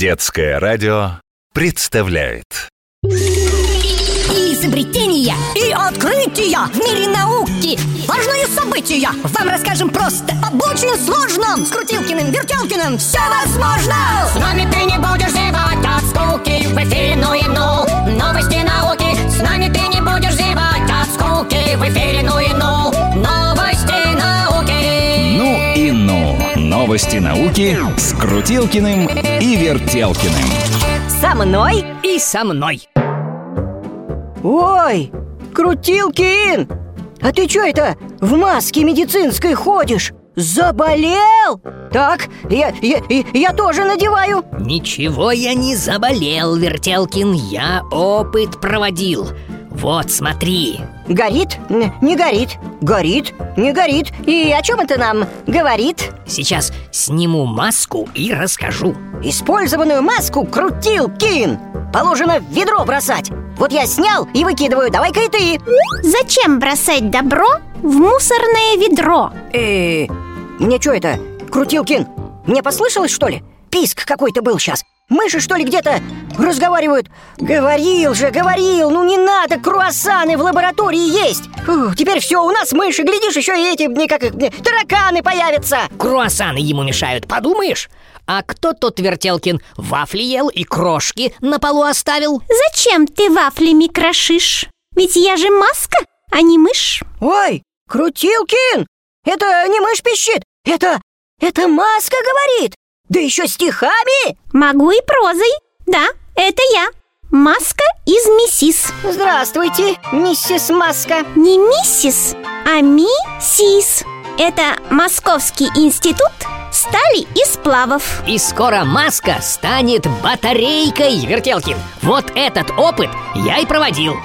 Детское радио представляет. Изобретения и открытия в мире науки. Важные события. Вам расскажем просто Об очень сложном. С Крутилкиным, Вертелкиным все возможно. С нами ты не будешь зевать от скуки В эфире ну и ну Новости науки Новости науки с Крутилкиным и Вертелкиным Со мной и со мной. Ой, Крутилкин! А ты чё это в маске медицинской ходишь? Заболел? Так, я, я, я тоже надеваю Ничего я не заболел, Вертелкин, я опыт проводил. Вот, смотри. Горит? Не горит Горит? Не горит И о чем это нам говорит? Сейчас сниму маску и расскажу. Использованную маску Крутилкин Положено в ведро бросать Вот я снял и выкидываю, давай-ка и ты Зачем бросать добро в мусорное ведро? Э, мне что это, Крутилкин? Мне послышалось, что ли? Писк какой-то был сейчас Мыши, что ли, где-то разговаривают? Говорил же, говорил, ну не надо круассаны в лаборатории есть Фу, Теперь все, у нас мыши, глядишь, еще и эти, мне как их, тараканы появятся Круассаны ему мешают, подумаешь? А кто тот Вертелкин вафли ел и крошки на полу оставил? Зачем ты вафлями крошишь? Ведь я же маска, а не мышь Ой, Крутилкин, это не мышь пищит, это, это маска говорит Да еще стихами Могу и прозой. Да, это я. Маска из миссис. Здравствуйте, миссис Маска. Не миссис, а миссис. Это Московский институт стали и сплавов. И скоро маска станет батарейкой, Вертелкин. Вот этот опыт я и проводил.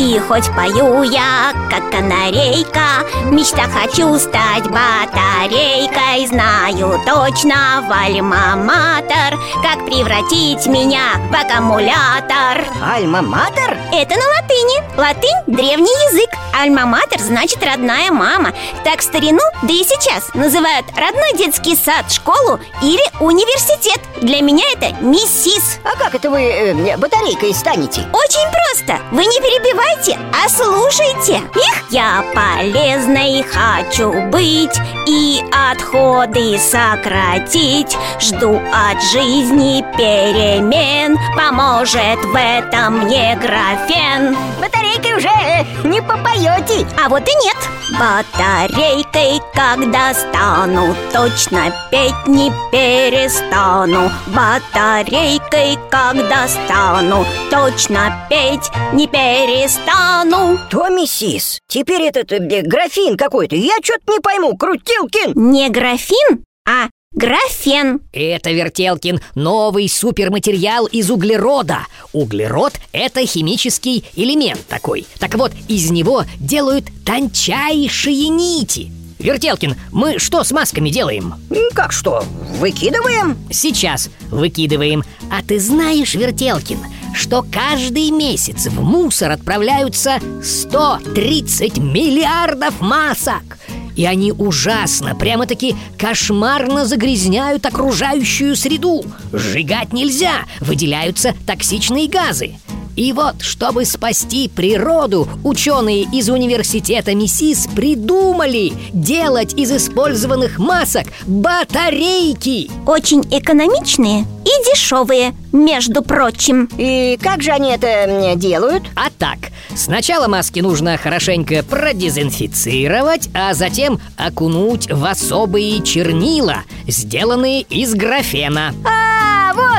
И хоть пою я, как канарейка В мечтах хочу стать батарейкой Знаю точно в альма-матер Как превратить меня в аккумулятор Альма-матер? Это на латыни. Латынь – древний язык. Альма-матер значит родная мама Так в старину, да и сейчас Называют родной детский сад, школу или университет Для меня это миссис А как это вы э, батарейкой станете? очень просто. Вы не перебивайте, а слушайте. Их я полезной хочу быть И отходы сократить. Жду от жизни перемен. Поможет в этом мне графен Батарейкой уже э, не попоете. А вот и нет. Батарейкой, когда стану Точно петь не перестану. Батарейкой, когда стану Точно петь не перестану. То, миссис, теперь этот э, графин какой-то. Я что-то не пойму, Крутилкин. Не графин, а графен. Это, Вертелкин, новый суперматериал из углерода. Углерод – это химический элемент такой. Так вот, из него делают тончайшие нити. Вертелкин, мы что с масками делаем? Как что, выкидываем? Сейчас выкидываем. А ты знаешь, Вертелкин, что каждый месяц в мусор отправляются 130 миллиардов масок и они ужасно, прямо-таки кошмарно загрязняют окружающую среду. Сжигать нельзя, выделяются токсичные газы и вот, чтобы спасти природу, ученые из университета МИСИС придумали делать из использованных масок батарейки. Очень экономичные и дешевые, между прочим И как же они это делают? А так, сначала маски нужно хорошенько продезинфицировать, а затем окунуть в особые чернила, сделанные из графена. А,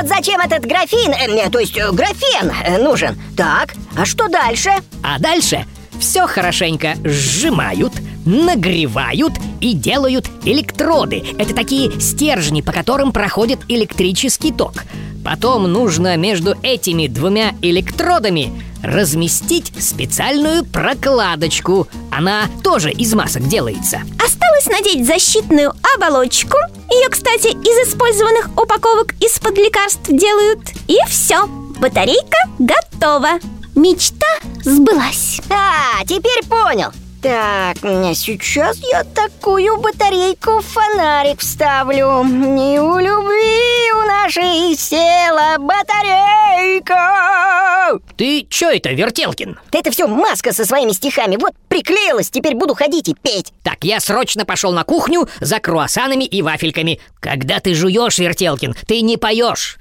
вот зачем этот графин, э, то есть э, графен э, нужен Так, а что дальше? А дальше все хорошенько сжимают, нагревают и делают электроды. Это такие стержни, по которым проходит электрический ток. Потом нужно между этими двумя электродами разместить специальную прокладочку. Она тоже из масок делается. Осталось надеть защитную оболочку. Ее, кстати, из использованных упаковок из-под лекарств делают. И все, батарейка готова. Мечта сбылась. А, теперь понял. Так, сейчас я такую батарейку в фонарик вставлю. И у любви у нашей Зарядка, батарейка! Ты чё это, Вертелкин? Да это все маска со своими стихами. Вот приклеилась, теперь буду ходить и петь. Так, я срочно пошел на кухню за круассанами и вафельками. Когда ты жуешь, Вертелкин, ты не поешь.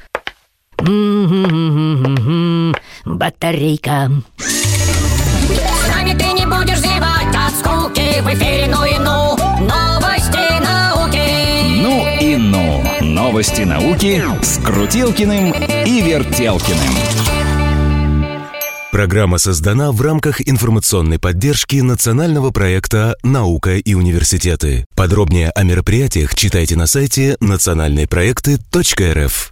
Батарейка. С нами ты не будешь зевать от скуки В эфире ну и ну Новости науки Ну и ну. Новости науки с Крутилкиным и Вертелкиным. Программа создана в рамках информационной поддержки национального проекта «Наука и университеты». Подробнее о мероприятиях читайте на сайте национальные проекты.рф.